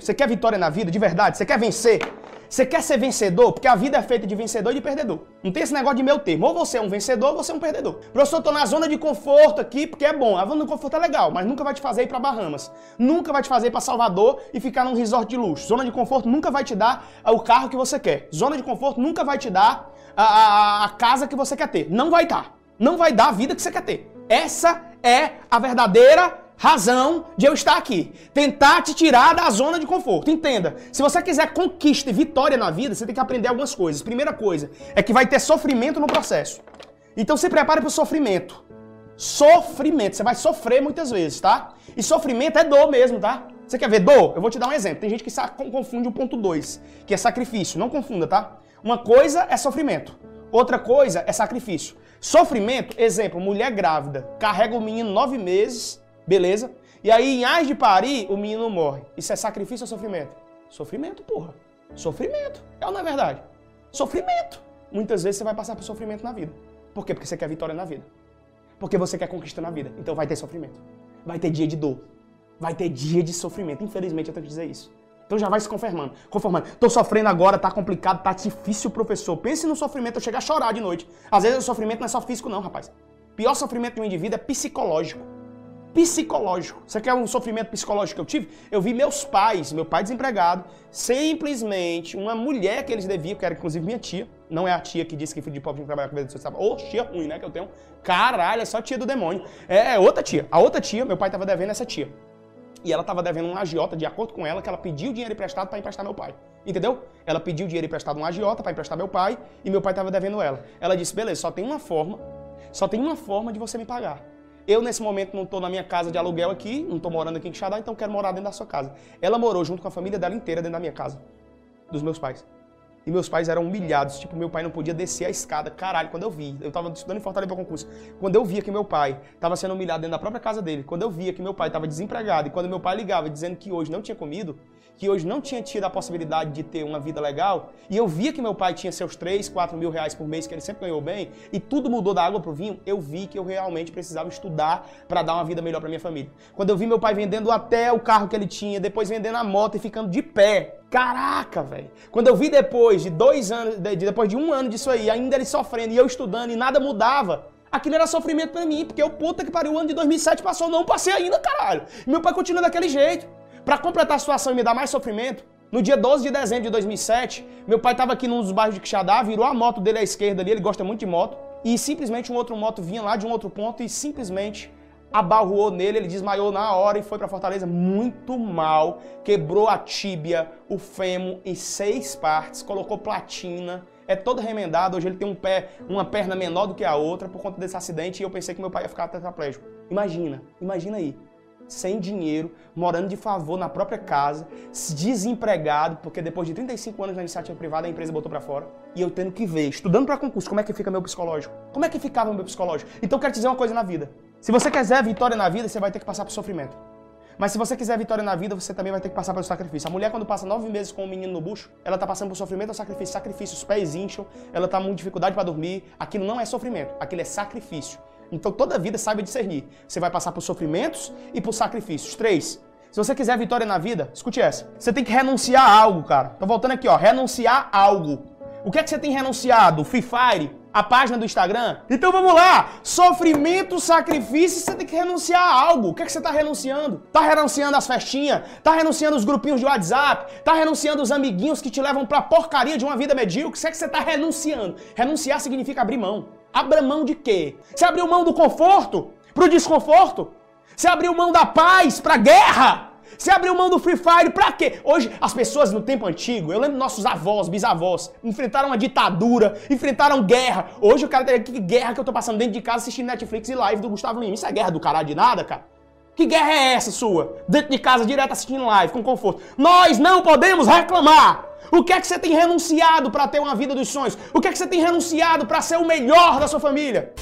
Você quer vitória na vida, de verdade? Você quer vencer? Você quer ser vencedor? Porque a vida é feita de vencedor e de perdedor. Não tem esse negócio de meu termo. Ou você é um vencedor ou você é um perdedor. Professor, eu tô na zona de conforto aqui porque é bom. A zona de conforto é legal, mas nunca vai te fazer ir para Bahamas. Nunca vai te fazer ir para Salvador e ficar num resort de luxo. Zona de conforto nunca vai te dar o carro que você quer. Zona de conforto nunca vai te dar a, a, a casa que você quer ter. Não vai dar. Não vai dar a vida que você quer ter. Essa é a verdadeira razão de eu estar aqui. Tentar te tirar da zona de conforto. Entenda, se você quiser conquista e vitória na vida, você tem que aprender algumas coisas. Primeira coisa é que vai ter sofrimento no processo. Então se prepare para o sofrimento. Sofrimento. Você vai sofrer muitas vezes, tá? E sofrimento é dor mesmo, tá? Você quer ver dor? Eu vou te dar um exemplo. Tem gente que confunde o ponto 2, que é sacrifício. Não confunda, tá? Uma coisa é sofrimento. Outra coisa é sacrifício. Sofrimento, exemplo, mulher grávida, carrega o menino nove meses, Beleza? E aí, em as de parir, o menino morre. Isso é sacrifício ou sofrimento? Sofrimento, porra. Sofrimento. É ou não é verdade? Sofrimento. Muitas vezes você vai passar por sofrimento na vida. Por quê? Porque você quer vitória na vida. Porque você quer conquista na vida. Então vai ter sofrimento. Vai ter dia de dor. Vai ter dia de sofrimento. Infelizmente eu tenho que dizer isso. Então já vai se conformando. Conformando. Tô sofrendo agora, tá complicado, tá difícil, professor. Pense no sofrimento, eu chegar a chorar de noite. Às vezes o sofrimento não é só físico, não, rapaz. O pior sofrimento de um indivíduo é psicológico psicológico. Você quer um sofrimento psicológico que eu tive? Eu vi meus pais, meu pai desempregado, simplesmente uma mulher que eles deviam, que era inclusive minha tia, não é a tia que disse que filho de pobre tinha que trabalhar com vida social. Ô, tia ruim, né, que eu tenho. Caralho, é só tia do demônio. É, é outra tia. A outra tia, meu pai tava devendo essa tia. E ela tava devendo um agiota, de acordo com ela, que ela pediu dinheiro emprestado para emprestar meu pai. Entendeu? Ela pediu dinheiro emprestado um agiota para emprestar meu pai e meu pai tava devendo ela. Ela disse: beleza, só tem uma forma, só tem uma forma de você me pagar. Eu, nesse momento, não estou na minha casa de aluguel aqui, não estou morando aqui em Quixadá, então quero morar dentro da sua casa. Ela morou junto com a família dela inteira dentro da minha casa, dos meus pais. E meus pais eram humilhados, tipo, meu pai não podia descer a escada. Caralho, quando eu vi, eu estava estudando em Fortaleza para concurso, quando eu via que meu pai estava sendo humilhado dentro da própria casa dele, quando eu via que meu pai estava desempregado, e quando meu pai ligava dizendo que hoje não tinha comido, que hoje não tinha tido a possibilidade de ter uma vida legal, e eu via que meu pai tinha seus 3, 4 mil reais por mês, que ele sempre ganhou bem, e tudo mudou da água pro vinho, eu vi que eu realmente precisava estudar para dar uma vida melhor para minha família. Quando eu vi meu pai vendendo até o carro que ele tinha, depois vendendo a moto e ficando de pé, Caraca, velho. Quando eu vi depois de dois anos, de, depois de um ano disso aí, ainda ele sofrendo e eu estudando e nada mudava, aquilo era sofrimento para mim, porque o puta que pariu, o ano de 2007 passou, não passei ainda, caralho. Meu pai continua daquele jeito. Para completar a situação e me dar mais sofrimento, no dia 12 de dezembro de 2007, meu pai estava aqui num dos bairros de Quixadá, virou a moto dele à esquerda ali, ele gosta muito de moto, e simplesmente um outro moto vinha lá de um outro ponto e simplesmente abarroou nele, ele desmaiou na hora e foi para Fortaleza muito mal, quebrou a tíbia, o fêmur em seis partes, colocou platina, é todo remendado, hoje ele tem um pé, uma perna menor do que a outra por conta desse acidente e eu pensei que meu pai ia ficar tetraplégico. Imagina, imagina aí sem dinheiro, morando de favor na própria casa, desempregado, porque depois de 35 anos na iniciativa privada a empresa botou para fora, e eu tendo que ver, estudando para concurso, como é que fica meu psicológico? Como é que ficava meu psicológico? Então eu quero te dizer uma coisa na vida. Se você quiser vitória na vida, você vai ter que passar por sofrimento. Mas se você quiser vitória na vida, você também vai ter que passar pelo sacrifício. A mulher, quando passa nove meses com um menino no bucho, ela está passando por sofrimento ou sacrifício. Sacrifício, os pés incham, ela está com dificuldade para dormir. Aquilo não é sofrimento, aquilo é sacrifício. Então toda vida saiba discernir. Você vai passar por sofrimentos e por sacrifícios. Três. Se você quiser vitória na vida, escute essa. Você tem que renunciar a algo, cara. Tô voltando aqui, ó. Renunciar a algo. O que é que você tem renunciado? Free Fire? A página do Instagram? Então vamos lá! Sofrimento, sacrifício, você tem que renunciar a algo. O que é que você está renunciando? Tá renunciando as festinhas? Tá renunciando os grupinhos de WhatsApp? Tá renunciando os amiguinhos que te levam pra porcaria de uma vida medíocre? O que é que você está renunciando? Renunciar significa abrir mão. Abra mão de quê? Você abriu mão do conforto pro desconforto? Você abriu mão da paz pra guerra? Você abriu mão do Free Fire pra quê? Hoje, as pessoas no tempo antigo, eu lembro nossos avós, bisavós, enfrentaram uma ditadura, enfrentaram guerra. Hoje o cara tem que guerra que eu tô passando dentro de casa assistindo Netflix e live do Gustavo Lima. Isso é guerra do caralho de nada, cara? Que guerra é essa sua? Dentro de casa, direto assistindo live, com conforto. Nós não podemos reclamar. O que é que você tem renunciado para ter uma vida dos sonhos? O que é que você tem renunciado para ser o melhor da sua família?